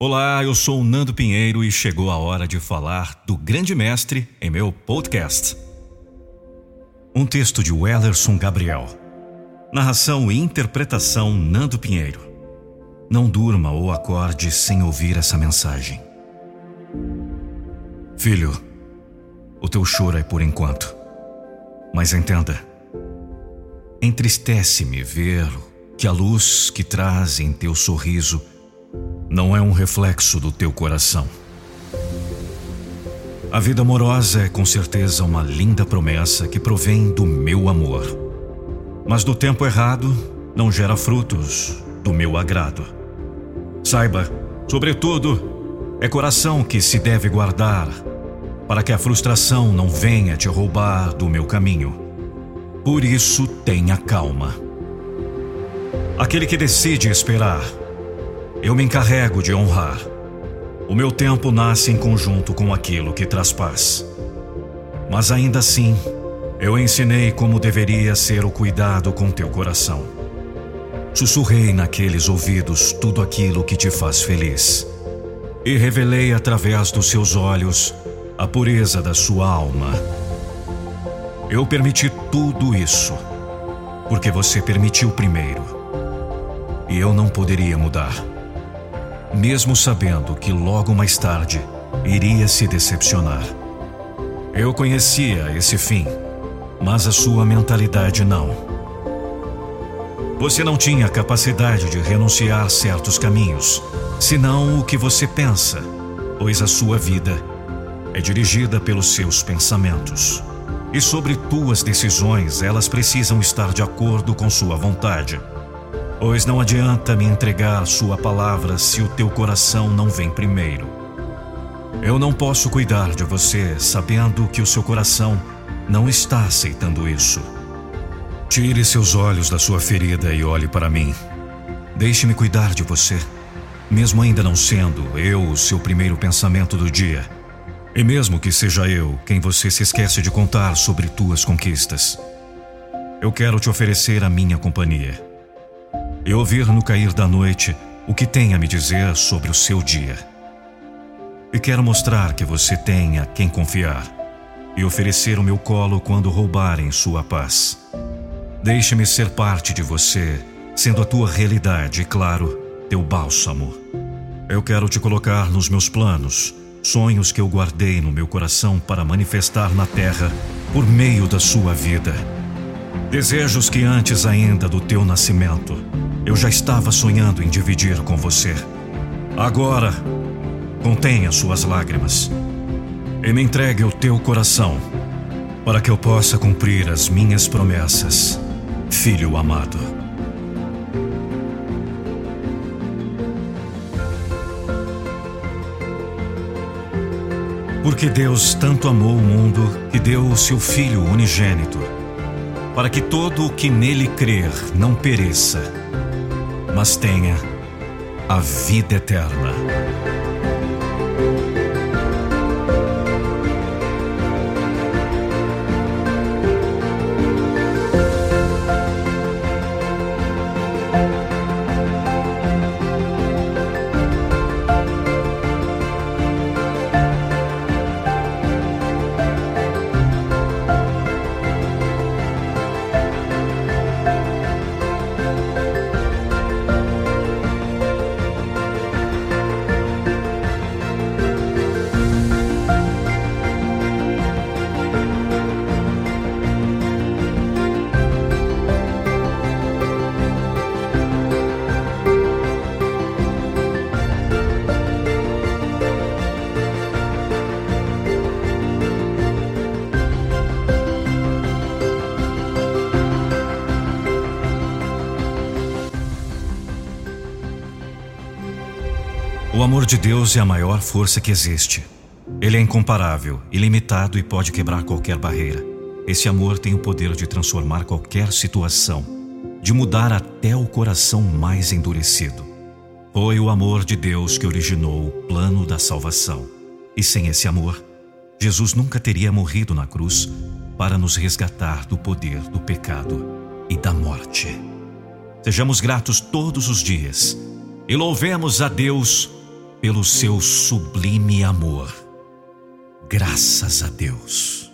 Olá, eu sou o Nando Pinheiro e chegou a hora de falar do grande mestre em meu podcast. Um texto de Wellerson Gabriel. Narração e interpretação Nando Pinheiro. Não durma ou acorde sem ouvir essa mensagem. Filho, o teu choro é por enquanto. Mas entenda, entristece-me ver que a luz que traz em teu sorriso não é um reflexo do teu coração. A vida amorosa é com certeza uma linda promessa que provém do meu amor. Mas do tempo errado não gera frutos do meu agrado. Saiba, sobretudo, é coração que se deve guardar para que a frustração não venha te roubar do meu caminho. Por isso, tenha calma. Aquele que decide esperar eu me encarrego de honrar. O meu tempo nasce em conjunto com aquilo que traz paz. Mas ainda assim, eu ensinei como deveria ser o cuidado com teu coração. Sussurrei naqueles ouvidos tudo aquilo que te faz feliz. E revelei através dos seus olhos a pureza da sua alma. Eu permiti tudo isso, porque você permitiu primeiro. E eu não poderia mudar mesmo sabendo que logo mais tarde iria se decepcionar. Eu conhecia esse fim, mas a sua mentalidade não. Você não tinha capacidade de renunciar a certos caminhos, senão o que você pensa, pois a sua vida é dirigida pelos seus pensamentos. E sobre tuas decisões, elas precisam estar de acordo com sua vontade. Pois não adianta me entregar Sua palavra se o teu coração não vem primeiro. Eu não posso cuidar de você sabendo que o seu coração não está aceitando isso. Tire seus olhos da sua ferida e olhe para mim. Deixe-me cuidar de você, mesmo ainda não sendo eu o seu primeiro pensamento do dia. E mesmo que seja eu quem você se esquece de contar sobre tuas conquistas. Eu quero te oferecer a minha companhia e ouvir no cair da noite o que tem a me dizer sobre o seu dia. E quero mostrar que você tem a quem confiar e oferecer o meu colo quando roubarem sua paz. Deixe-me ser parte de você, sendo a tua realidade e, claro, teu bálsamo. Eu quero te colocar nos meus planos, sonhos que eu guardei no meu coração para manifestar na terra por meio da sua vida. Desejos que antes ainda do teu nascimento eu já estava sonhando em dividir com você. Agora, contenha suas lágrimas e me entregue o teu coração para que eu possa cumprir as minhas promessas, filho amado. Porque Deus tanto amou o mundo que deu o seu Filho unigênito, para que todo o que nele crer não pereça, mas tenha a vida eterna. O amor de Deus é a maior força que existe. Ele é incomparável, ilimitado e pode quebrar qualquer barreira. Esse amor tem o poder de transformar qualquer situação, de mudar até o coração mais endurecido. Foi o amor de Deus que originou o plano da salvação. E sem esse amor, Jesus nunca teria morrido na cruz para nos resgatar do poder do pecado e da morte. Sejamos gratos todos os dias e louvemos a Deus pelo seu sublime amor. Graças a Deus.